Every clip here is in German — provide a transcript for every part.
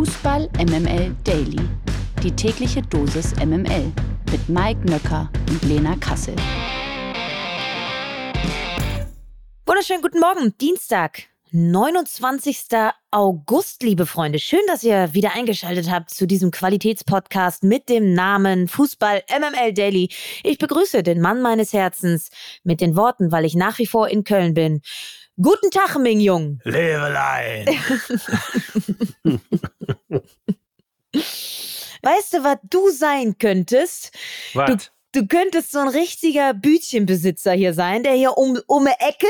Fußball MML Daily. Die tägliche Dosis MML mit Mike Nöcker und Lena Kassel. Wunderschönen guten Morgen, Dienstag, 29. August, liebe Freunde. Schön, dass ihr wieder eingeschaltet habt zu diesem Qualitätspodcast mit dem Namen Fußball MML Daily. Ich begrüße den Mann meines Herzens mit den Worten, weil ich nach wie vor in Köln bin. Guten Tag, Ming Jung. Levelein. weißt du, was du sein könntest? Was? Du, du könntest so ein richtiger Bütchenbesitzer hier sein, der hier um, um die Ecke,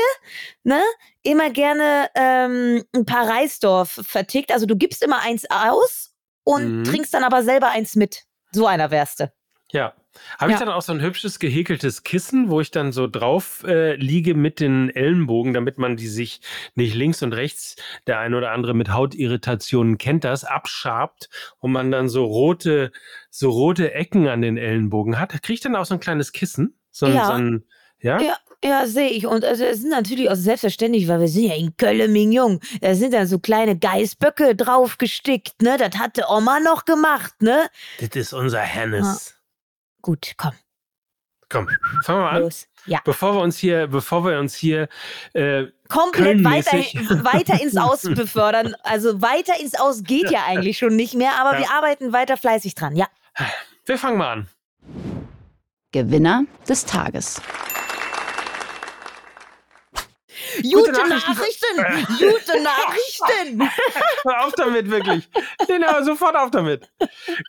ne, immer gerne ähm, ein paar Reisdorf vertickt. Also du gibst immer eins aus und Mhm. trinkst dann aber selber eins mit. So einer wärst du. Ja. Habe ich Ja. dann auch so ein hübsches gehäkeltes Kissen, wo ich dann so drauf äh, liege mit den Ellenbogen, damit man die sich nicht links und rechts, der ein oder andere mit Hautirritationen kennt das, abschabt und man dann so rote, so rote Ecken an den Ellenbogen hat. Da kriege ich dann auch so ein kleines Kissen. So ein, Ja. so ein ja? Ja, ja, sehe ich. Und also, es sind natürlich auch selbstverständlich, weil wir sind ja in Köln, Mignon. Da sind dann so kleine Geißböcke drauf gestickt, ne? Das hatte Oma noch gemacht, ne? Das ist unser Hennes. Gut, komm, Komm, fangen wir an. los. Ja. Bevor wir uns hier, bevor wir uns hier äh, Komplett weiter, weiter ins Aus befördern. Also weiter ins Aus geht ja eigentlich schon nicht mehr, aber Ja. wir arbeiten weiter fleißig dran. Ja. wir fangen mal an. Gewinner des Tages. Gute, Nachrichten Nachrichten! Gute Nachrichten! Hör auf damit, wirklich. Hör sofort auf damit.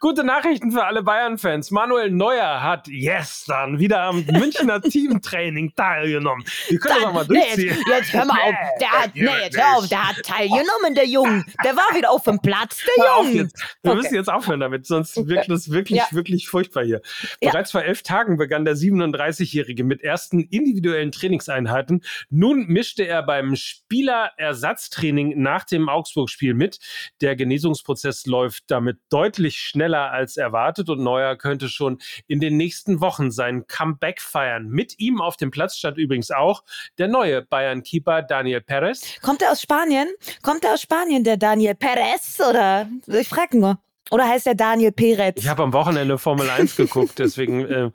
Gute Nachrichten für alle Bayern-Fans. Manuel Neuer hat gestern wieder am Münchner Teamtraining teilgenommen. Wir können das auch mal nee, jetzt, durchziehen. jetzt hör mal auf. Der hat, nee, jetzt hör auf. Der hat teilgenommen, der Junge. Der war wieder auf dem Platz, der Junge. Wir Okay. müssen jetzt aufhören damit, sonst wirkt es wirklich, Ja. wirklich furchtbar hier. Ja. Bereits vor elf Tagen begann der 37-Jährige mit ersten individuellen Trainingseinheiten. Nun mischte er beim Spielerersatztraining nach dem Augsburg-Spiel mit. Der Genesungsprozess läuft damit deutlich schneller als erwartet und Neuer könnte schon in den nächsten Wochen sein Comeback feiern. Mit ihm auf dem Platz stand übrigens auch der neue Bayern-Keeper Daniel Perez. Kommt er aus Spanien? Kommt er aus Spanien, der Daniel Perez? Oder? Ich frage nur. Oder heißt er Daniel Perez? Ich habe am Wochenende Formel 1 geguckt, deswegen, äh,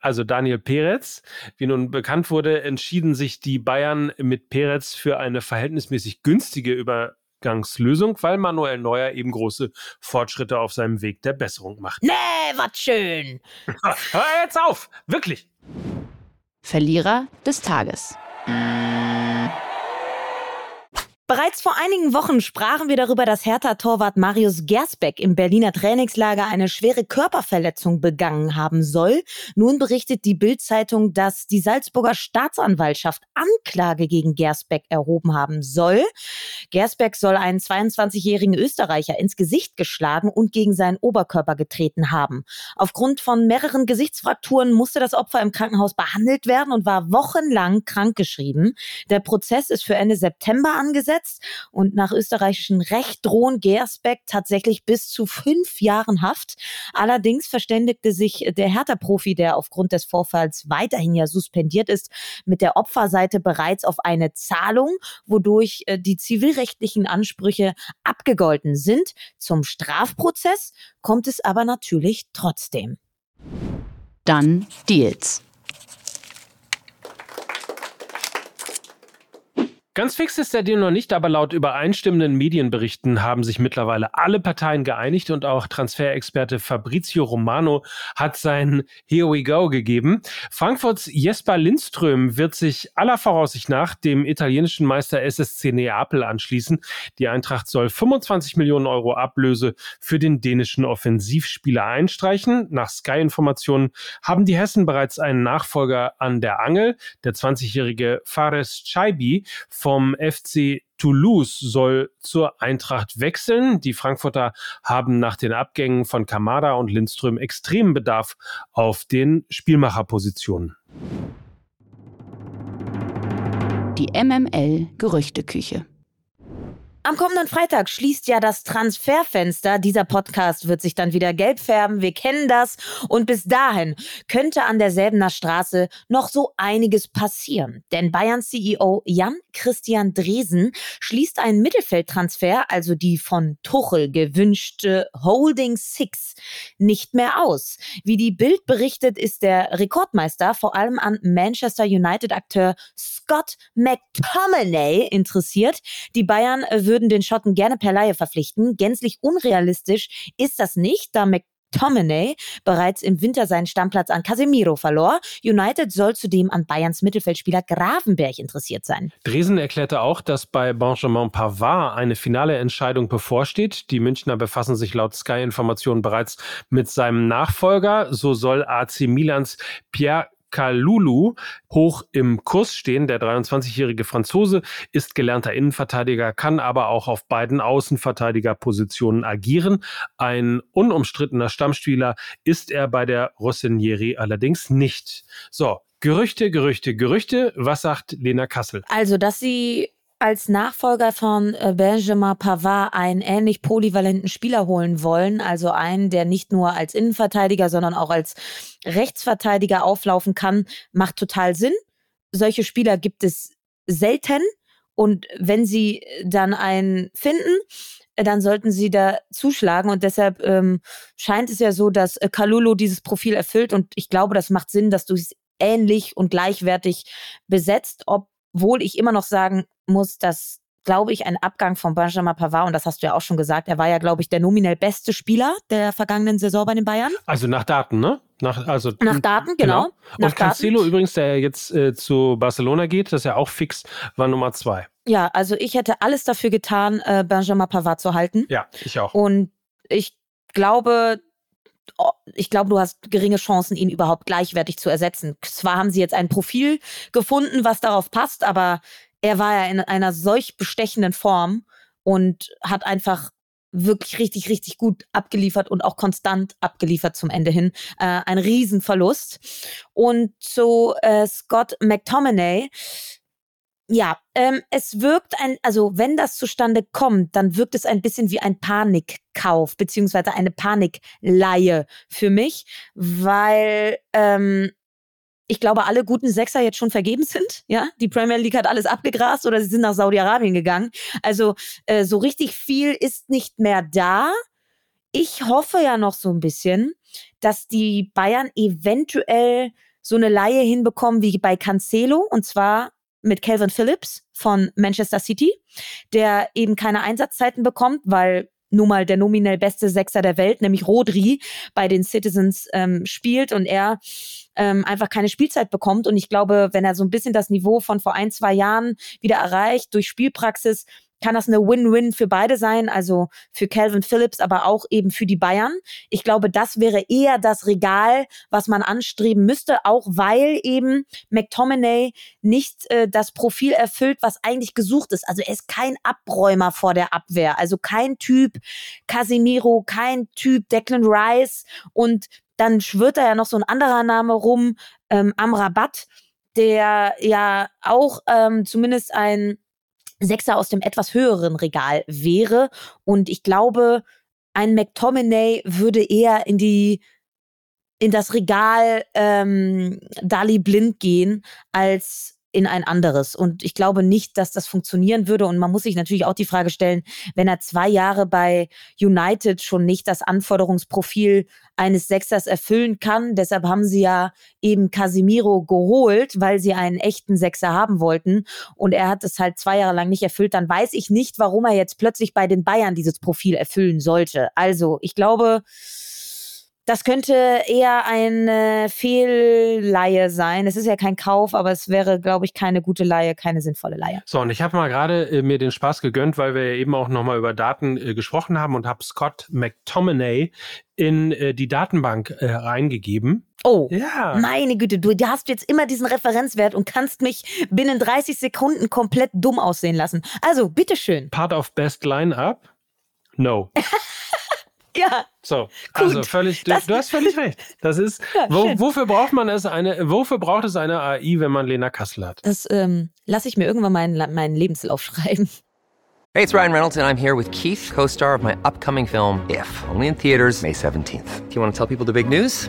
also Daniel Perez, wie nun bekannt wurde, entschieden sich die Bayern mit Perez für eine verhältnismäßig günstige Übergangslösung, weil Manuel Neuer eben große Fortschritte auf seinem Weg der Besserung macht. Nee, was schön. Hör jetzt auf! Wirklich! Verlierer des Tages. Bereits vor einigen Wochen sprachen wir darüber, dass Hertha-Torwart Marius Gersbeck im Berliner Trainingslager eine schwere Körperverletzung begangen haben soll. Nun berichtet die Bild-Zeitung, dass die Salzburger Staatsanwaltschaft Anklage gegen Gersbeck erhoben haben soll. Gersbeck soll einen 22-jährigen Österreicher ins Gesicht geschlagen und gegen seinen Oberkörper getreten haben. Aufgrund von mehreren Gesichtsfrakturen musste das Opfer im Krankenhaus behandelt werden und war wochenlang krankgeschrieben. Der Prozess ist für Ende September angesetzt und nach österreichischem Recht drohen Gersbeck tatsächlich bis zu fünf Jahren Haft. Allerdings verständigte sich der Hertha-Profi, der aufgrund des Vorfalls weiterhin ja suspendiert ist, mit der Opferseite bereits auf eine Zahlung, wodurch äh, die zivilrechtlichen Ansprüche abgegolten sind. Zum Strafprozess kommt es aber natürlich trotzdem. Dann Deals. Ganz fix ist der Deal noch nicht, aber laut übereinstimmenden Medienberichten haben sich mittlerweile alle Parteien geeinigt und auch Transferexperte Fabrizio Romano hat sein Here we go gegeben. Frankfurts Jesper Lindström wird sich aller Voraussicht nach dem italienischen Meister SSC Neapel anschließen. Die Eintracht soll 25 Millionen Euro Ablöse für den dänischen Offensivspieler einstreichen. Nach Sky-Informationen haben die Hessen bereits einen Nachfolger an der Angel. Der 20-jährige Fares Chaibi vom FC Toulouse soll zur Eintracht wechseln. Die Frankfurter haben nach den Abgängen von Kamada und Lindström extremen Bedarf auf den Spielmacherpositionen. Die MML Gerüchteküche. Am kommenden Freitag schließt ja das Transferfenster. Dieser Podcast wird sich dann wieder gelb färben. Wir kennen das. Und bis dahin könnte an derselbener Straße noch so einiges passieren. Denn Bayerns CEO Jan Christian Dresen schließt einen Mittelfeldtransfer, also die von Tuchel gewünschte Holding Six, nicht mehr aus. Wie die Bild berichtet, ist der Rekordmeister vor allem an Manchester United-Akteur Scott McTominay interessiert. Die Bayern würden den Schotten gerne per Laie verpflichten. Gänzlich unrealistisch ist das nicht, da McTominay bereits im Winter seinen Stammplatz an Casemiro verlor. United soll zudem an Bayerns Mittelfeldspieler Gravenberg interessiert sein. Dresen erklärte auch, dass bei Benjamin Pavard eine finale Entscheidung bevorsteht. Die Münchner befassen sich laut Sky-Informationen bereits mit seinem Nachfolger. So soll AC Milans Pierre Kalulu hoch im Kurs stehen. Der 23-jährige Franzose ist gelernter Innenverteidiger, kann aber auch auf beiden Außenverteidigerpositionen agieren. Ein unumstrittener Stammspieler ist er bei der Rossinieri allerdings nicht. So, Gerüchte, Gerüchte, Gerüchte. Was sagt Lena Kassel? Also, dass sie als Nachfolger von äh, Benjamin Pavard einen ähnlich polyvalenten Spieler holen wollen, also einen, der nicht nur als Innenverteidiger, sondern auch als Rechtsverteidiger auflaufen kann, macht total Sinn. Solche Spieler gibt es selten. Und wenn sie dann einen finden, äh, dann sollten sie da zuschlagen. Und deshalb ähm, scheint es ja so, dass äh, Kalulu dieses Profil erfüllt. Und ich glaube, das macht Sinn, dass du es ähnlich und gleichwertig besetzt, obwohl ich immer noch sagen muss, dass glaube ich, ein Abgang von Benjamin Pavard, und das hast du ja auch schon gesagt, er war ja, glaube ich, der nominell beste Spieler der vergangenen Saison bei den Bayern. Also nach Daten, ne? Nach, also, nach Daten, genau. genau. Nach und Cancelo Daten. übrigens, der jetzt äh, zu Barcelona geht, das ist ja auch fix, war Nummer zwei. Ja, also ich hätte alles dafür getan, äh, Benjamin Pavard zu halten. Ja, ich auch. Und ich glaube, ich glaube, du hast geringe Chancen, ihn überhaupt gleichwertig zu ersetzen. Zwar haben sie jetzt ein Profil gefunden, was darauf passt, aber er war ja in einer solch bestechenden Form und hat einfach wirklich richtig, richtig gut abgeliefert und auch konstant abgeliefert zum Ende hin. Äh, ein Riesenverlust. Und zu äh, Scott McTominay, ja, ähm, es wirkt ein, also wenn das zustande kommt, dann wirkt es ein bisschen wie ein Panikkauf, beziehungsweise eine Panikleihe für mich, weil ähm, ich glaube, alle guten Sechser jetzt schon vergeben sind. Ja, die Premier League hat alles abgegrast oder sie sind nach Saudi-Arabien gegangen. Also äh, so richtig viel ist nicht mehr da. Ich hoffe ja noch so ein bisschen, dass die Bayern eventuell so eine Laie hinbekommen wie bei Cancelo und zwar mit Calvin Phillips von Manchester City, der eben keine Einsatzzeiten bekommt, weil nun mal der nominell beste Sechser der Welt, nämlich Rodri, bei den Citizens ähm, spielt und er ähm, einfach keine Spielzeit bekommt. Und ich glaube, wenn er so ein bisschen das Niveau von vor ein, zwei Jahren wieder erreicht durch Spielpraxis, kann das eine Win-Win für beide sein, also für Calvin Phillips, aber auch eben für die Bayern. Ich glaube, das wäre eher das Regal, was man anstreben müsste, auch weil eben McTominay nicht äh, das Profil erfüllt, was eigentlich gesucht ist. Also er ist kein Abräumer vor der Abwehr, also kein Typ Casemiro, kein Typ Declan Rice und dann schwirrt da ja noch so ein anderer Name rum, ähm, Amrabat, der ja auch ähm, zumindest ein Sechser aus dem etwas höheren Regal wäre. Und ich glaube, ein McTominay würde eher in die in das Regal ähm, Dali blind gehen als in ein anderes. Und ich glaube nicht, dass das funktionieren würde. Und man muss sich natürlich auch die Frage stellen, wenn er zwei Jahre bei United schon nicht das Anforderungsprofil eines Sechsers erfüllen kann. Deshalb haben sie ja eben Casimiro geholt, weil sie einen echten Sechser haben wollten. Und er hat es halt zwei Jahre lang nicht erfüllt. Dann weiß ich nicht, warum er jetzt plötzlich bei den Bayern dieses Profil erfüllen sollte. Also, ich glaube, das könnte eher eine Fehlleihe sein. Es ist ja kein Kauf, aber es wäre, glaube ich, keine gute Leihe, keine sinnvolle Leihe. So, und ich habe mal gerade äh, mir den Spaß gegönnt, weil wir ja eben auch nochmal über Daten äh, gesprochen haben und habe Scott McTominay in äh, die Datenbank äh, reingegeben. Oh, ja. meine Güte, du, du hast jetzt immer diesen Referenzwert und kannst mich binnen 30 Sekunden komplett dumm aussehen lassen. Also, bitteschön. Part of Best Lineup? No. Ja. So, Gut, also völlig, du, du, hast völlig recht. Das ist, ja, wo, wofür braucht man es eine, wofür braucht es eine AI, wenn man Lena Kassel hat? Das ähm, lasse ich mir irgendwann meinen, meinen Lebenslauf schreiben. Hey, it's Ryan Reynolds, and I'm here with Keith, co star of my upcoming film, If, only in theaters, May 17th. Do you want to tell people the big news?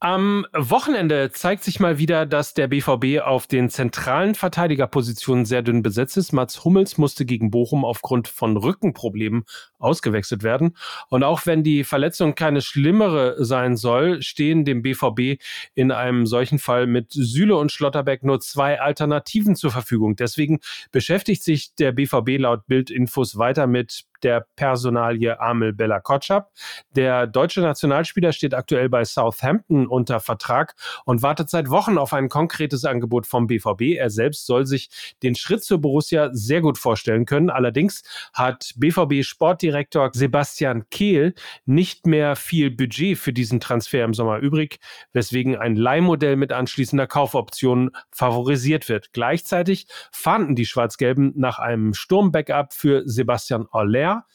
Am Wochenende zeigt sich mal wieder, dass der BVB auf den zentralen Verteidigerpositionen sehr dünn besetzt ist. Mats Hummels musste gegen Bochum aufgrund von Rückenproblemen ausgewechselt werden. Und auch wenn die Verletzung keine schlimmere sein soll, stehen dem BVB in einem solchen Fall mit Süle und Schlotterbeck nur zwei Alternativen zur Verfügung. Deswegen beschäftigt sich der BVB laut Bildinfos weiter mit der Personalie Amel Bella Kotschap. Der deutsche Nationalspieler steht aktuell bei Southampton unter Vertrag und wartet seit Wochen auf ein konkretes Angebot vom BVB. Er selbst soll sich den Schritt zur Borussia sehr gut vorstellen können. Allerdings hat BVB Sportdirektor Sebastian Kehl nicht mehr viel Budget für diesen Transfer im Sommer übrig, weswegen ein Leihmodell mit anschließender Kaufoption favorisiert wird. Gleichzeitig fahnden die Schwarz-Gelben nach einem Sturm-Backup für Sebastian Aller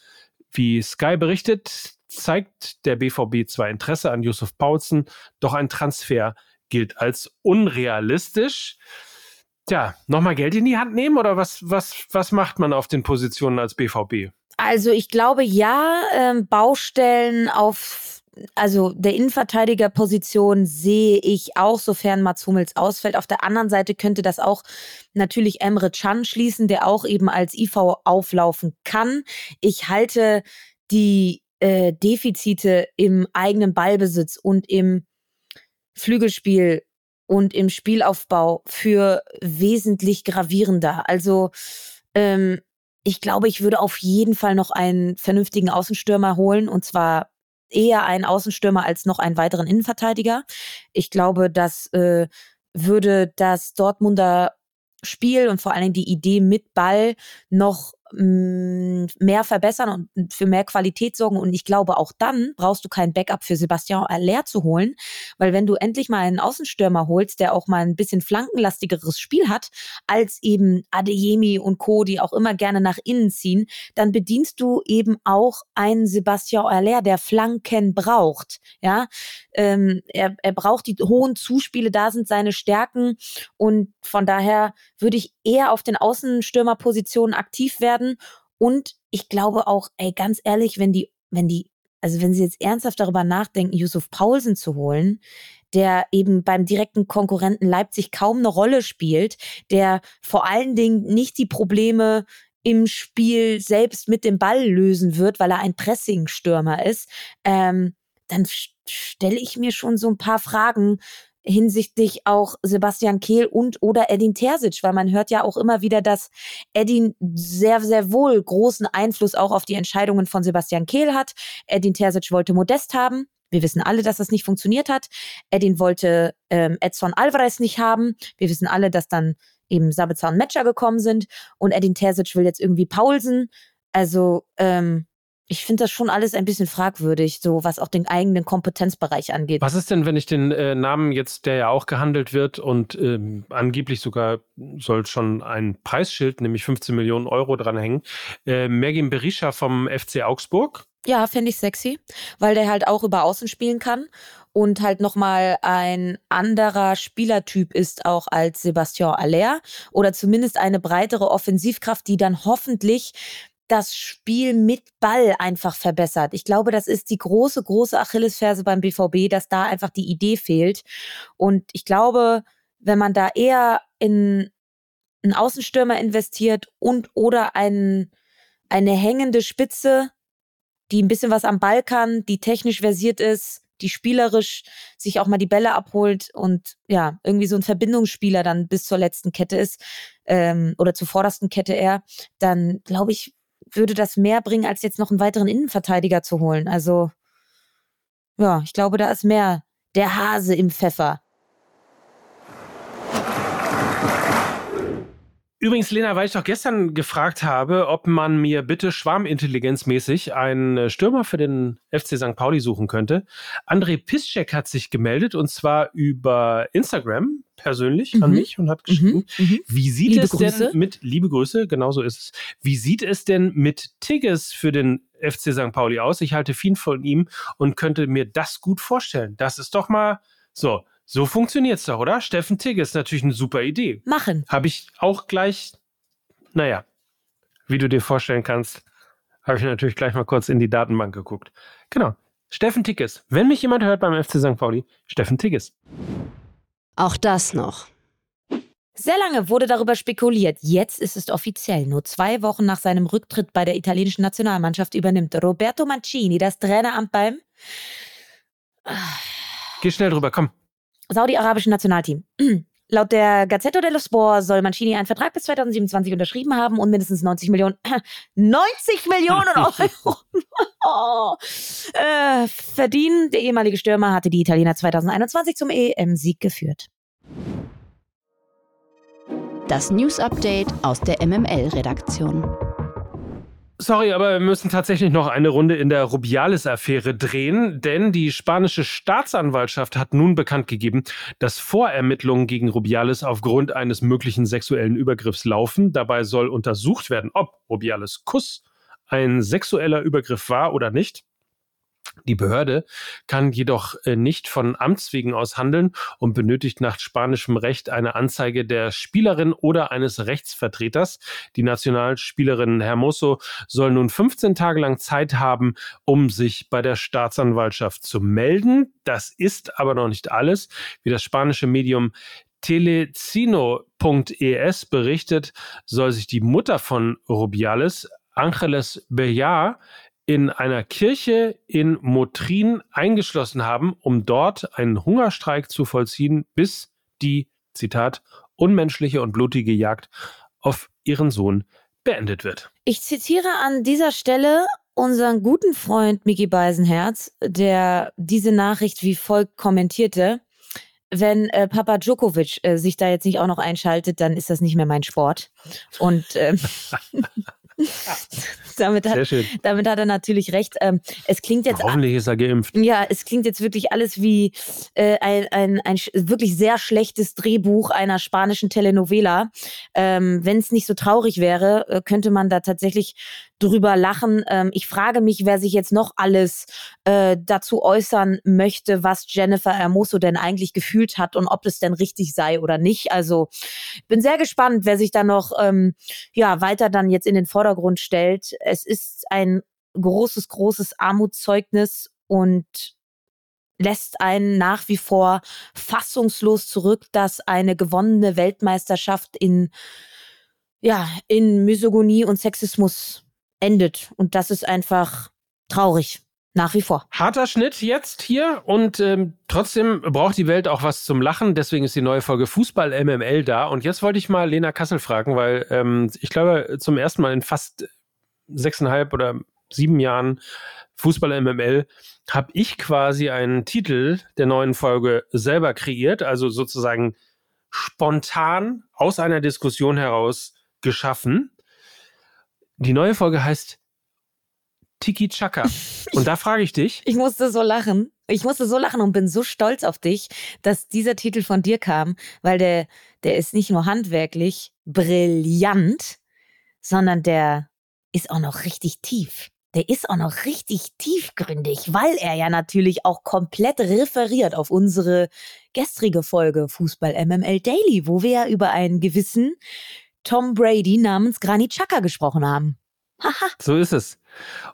wie Sky berichtet, zeigt der BVB zwar Interesse an Yusuf Paulsen, doch ein Transfer gilt als unrealistisch. Tja, nochmal Geld in die Hand nehmen oder was, was, was macht man auf den Positionen als BVB? Also ich glaube ja, ähm, Baustellen auf also der Innenverteidigerposition sehe ich auch, sofern Mats Hummels ausfällt. Auf der anderen Seite könnte das auch natürlich Emre Can schließen, der auch eben als IV auflaufen kann. Ich halte die äh, Defizite im eigenen Ballbesitz und im Flügelspiel und im Spielaufbau für wesentlich gravierender. Also ähm, ich glaube, ich würde auf jeden Fall noch einen vernünftigen Außenstürmer holen und zwar eher einen Außenstürmer als noch einen weiteren Innenverteidiger. Ich glaube, das äh, würde das Dortmunder Spiel und vor allen Dingen die Idee mit Ball noch Mm, mehr verbessern und für mehr Qualität sorgen. Und ich glaube, auch dann brauchst du kein Backup für Sebastian Aller zu holen, weil wenn du endlich mal einen Außenstürmer holst, der auch mal ein bisschen flankenlastigeres Spiel hat, als eben Adeyemi und Co., die auch immer gerne nach innen ziehen, dann bedienst du eben auch einen Sebastian Aller, der Flanken braucht. Ja, ähm, er, er braucht die hohen Zuspiele, da sind seine Stärken und von daher würde ich eher auf den Außenstürmerpositionen aktiv werden. Und ich glaube auch, ey, ganz ehrlich, wenn die, wenn die, also wenn sie jetzt ernsthaft darüber nachdenken, Yusuf Paulsen zu holen, der eben beim direkten Konkurrenten Leipzig kaum eine Rolle spielt, der vor allen Dingen nicht die Probleme im Spiel selbst mit dem Ball lösen wird, weil er ein Pressing-Stürmer ist, ähm, dann stelle ich mir schon so ein paar Fragen, hinsichtlich auch Sebastian Kehl und oder Edin Terzic, weil man hört ja auch immer wieder, dass Edin sehr, sehr wohl großen Einfluss auch auf die Entscheidungen von Sebastian Kehl hat. Edin Terzic wollte Modest haben. Wir wissen alle, dass das nicht funktioniert hat. Edin wollte ähm, Edson Alvarez nicht haben. Wir wissen alle, dass dann eben Sabitzer und Matcher gekommen sind. Und Edin Terzic will jetzt irgendwie Paulsen. Also, ähm, ich finde das schon alles ein bisschen fragwürdig, so was auch den eigenen Kompetenzbereich angeht. Was ist denn, wenn ich den äh, Namen jetzt, der ja auch gehandelt wird und ähm, angeblich sogar soll schon ein Preisschild, nämlich 15 Millionen Euro dranhängen, äh, Mergin Berisha vom FC Augsburg? Ja, finde ich sexy, weil der halt auch über Außen spielen kann und halt nochmal ein anderer Spielertyp ist auch als Sebastian Aller oder zumindest eine breitere Offensivkraft, die dann hoffentlich das Spiel mit Ball einfach verbessert. Ich glaube, das ist die große, große Achillesferse beim BVB, dass da einfach die Idee fehlt. Und ich glaube, wenn man da eher in einen Außenstürmer investiert und oder einen, eine hängende Spitze, die ein bisschen was am Ball kann, die technisch versiert ist, die spielerisch sich auch mal die Bälle abholt und ja, irgendwie so ein Verbindungsspieler dann bis zur letzten Kette ist ähm, oder zur vordersten Kette eher, dann glaube ich, würde das mehr bringen, als jetzt noch einen weiteren Innenverteidiger zu holen. Also, ja, ich glaube, da ist mehr der Hase im Pfeffer. Übrigens, Lena, weil ich doch gestern gefragt habe, ob man mir bitte schwarmintelligenzmäßig einen äh, Stürmer für den FC St. Pauli suchen könnte. André Piszczek hat sich gemeldet und zwar über Instagram persönlich mhm. an mich und hat mhm. geschrieben, mhm. wie sieht liebe es Grüße. denn mit, liebe Grüße, genauso ist es, wie sieht es denn mit Tigges für den FC St. Pauli aus? Ich halte viel von ihm und könnte mir das gut vorstellen. Das ist doch mal so. So funktioniert's doch, oder? Steffen Tigge ist natürlich eine super Idee. Machen. Habe ich auch gleich, naja, wie du dir vorstellen kannst, habe ich natürlich gleich mal kurz in die Datenbank geguckt. Genau. Steffen Tigges. Wenn mich jemand hört beim FC St. Pauli, Steffen Tigges. Auch das noch. Sehr lange wurde darüber spekuliert. Jetzt ist es offiziell. Nur zwei Wochen nach seinem Rücktritt bei der italienischen Nationalmannschaft übernimmt Roberto Mancini das Traineramt beim. Geh schnell drüber, komm saudi-arabischen Nationalteam. Laut der Gazzetta dello Sport soll Mancini einen Vertrag bis 2027 unterschrieben haben und mindestens 90 Millionen, 90 Millionen Euro äh, verdienen. Der ehemalige Stürmer hatte die Italiener 2021 zum EM-Sieg geführt. Das News Update aus der MML-Redaktion. Sorry, aber wir müssen tatsächlich noch eine Runde in der Rubiales-Affäre drehen, denn die spanische Staatsanwaltschaft hat nun bekannt gegeben, dass Vorermittlungen gegen Rubiales aufgrund eines möglichen sexuellen Übergriffs laufen. Dabei soll untersucht werden, ob Rubiales Kuss ein sexueller Übergriff war oder nicht. Die Behörde kann jedoch äh, nicht von Amts wegen aus handeln und benötigt nach spanischem Recht eine Anzeige der Spielerin oder eines Rechtsvertreters. Die Nationalspielerin Hermoso soll nun 15 Tage lang Zeit haben, um sich bei der Staatsanwaltschaft zu melden. Das ist aber noch nicht alles. Wie das spanische Medium Telecino.es berichtet, soll sich die Mutter von Rubiales Angeles Bellar in einer Kirche in Motrin eingeschlossen haben, um dort einen Hungerstreik zu vollziehen, bis die, Zitat, unmenschliche und blutige Jagd auf ihren Sohn beendet wird. Ich zitiere an dieser Stelle unseren guten Freund Miki Beisenherz, der diese Nachricht wie folgt kommentierte. Wenn äh, Papa Djokovic äh, sich da jetzt nicht auch noch einschaltet, dann ist das nicht mehr mein Sport. Und äh, damit, hat, damit hat er natürlich recht. Ähm, es klingt jetzt. Hoffentlich ist er geimpft. Ja, es klingt jetzt wirklich alles wie äh, ein, ein, ein wirklich sehr schlechtes Drehbuch einer spanischen Telenovela. Ähm, Wenn es nicht so traurig wäre, äh, könnte man da tatsächlich drüber lachen. Ähm, ich frage mich, wer sich jetzt noch alles äh, dazu äußern möchte, was Jennifer Hermoso denn eigentlich gefühlt hat und ob es denn richtig sei oder nicht. Also bin sehr gespannt, wer sich da noch ähm, ja weiter dann jetzt in den Vordergrund stellt. Es ist ein großes, großes Armutszeugnis und lässt einen nach wie vor fassungslos zurück, dass eine gewonnene Weltmeisterschaft in ja, in Misogonie und Sexismus endet. Und das ist einfach traurig. Nach wie vor. Harter Schnitt jetzt hier und ähm, trotzdem braucht die Welt auch was zum Lachen. Deswegen ist die neue Folge Fußball MML da. Und jetzt wollte ich mal Lena Kassel fragen, weil ähm, ich glaube, zum ersten Mal in fast sechseinhalb oder sieben Jahren Fußball MML habe ich quasi einen Titel der neuen Folge selber kreiert, also sozusagen spontan aus einer Diskussion heraus geschaffen. Die neue Folge heißt Tiki Chaka. Und da frage ich dich. Ich musste so lachen. Ich musste so lachen und bin so stolz auf dich, dass dieser Titel von dir kam, weil der, der ist nicht nur handwerklich brillant, sondern der ist auch noch richtig tief. Der ist auch noch richtig tiefgründig, weil er ja natürlich auch komplett referiert auf unsere gestrige Folge Fußball MML Daily, wo wir ja über einen gewissen Tom Brady namens Granit Xhaka gesprochen haben. so ist es.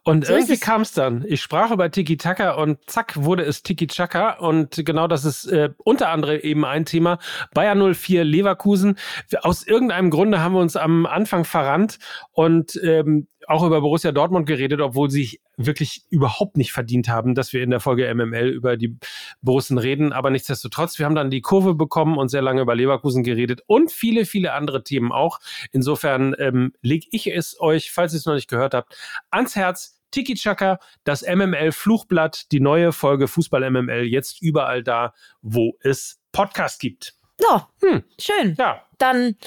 Und so irgendwie kam es dann. Ich sprach über Tiki Taka und zack wurde es Tiki Chaka. Und genau das ist äh, unter anderem eben ein Thema. Bayer 04 Leverkusen. Aus irgendeinem Grunde haben wir uns am Anfang verrannt und ähm, auch über Borussia Dortmund geredet, obwohl sie wirklich überhaupt nicht verdient haben, dass wir in der Folge MML über die Borussen reden. Aber nichtsdestotrotz, wir haben dann die Kurve bekommen und sehr lange über Leverkusen geredet und viele, viele andere Themen auch. Insofern ähm, lege ich es euch, falls ihr es noch nicht gehört habt, ans Herz. Tiki Chaka, das MML Fluchblatt, die neue Folge Fußball MML, jetzt überall da, wo es Podcast gibt. So, hm. schön. Ja. Dann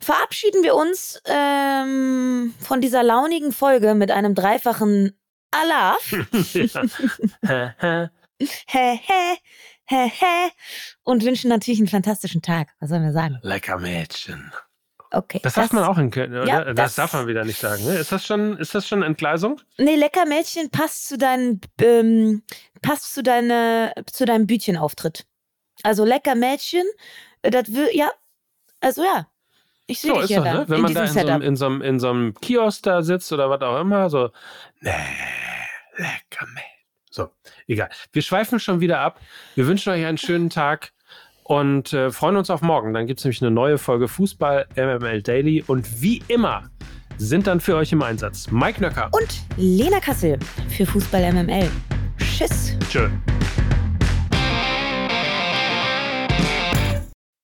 verabschieden wir uns ähm, von dieser launigen Folge mit einem dreifachen hä. Und wünschen natürlich einen fantastischen Tag. Was sollen wir sagen? Lecker Mädchen. Okay. Das, das darf man auch in Köln, oder? Ja, das, das, darf man wieder nicht sagen. Ne? Ist, das schon, ist das schon Entgleisung? Nee, lecker Mädchen passt zu deinem, ähm, passt zu, deine, zu deinem Bütchenauftritt. Also lecker Mädchen, das will, ja, also ja. Ich sehe so dich ja doch, da, ne? Wenn in man da in so, einem, in, so einem, in so einem Kiosk da sitzt oder was auch immer, so, nee, lecker Mädchen. So, egal. Wir schweifen schon wieder ab. Wir wünschen euch einen schönen Tag und äh, freuen uns auf morgen. Dann gibt es nämlich eine neue Folge Fußball MML Daily und wie immer sind dann für euch im Einsatz Mike Nöcker Und Lena Kassel für Fußball MML. Tschüss. Tschö.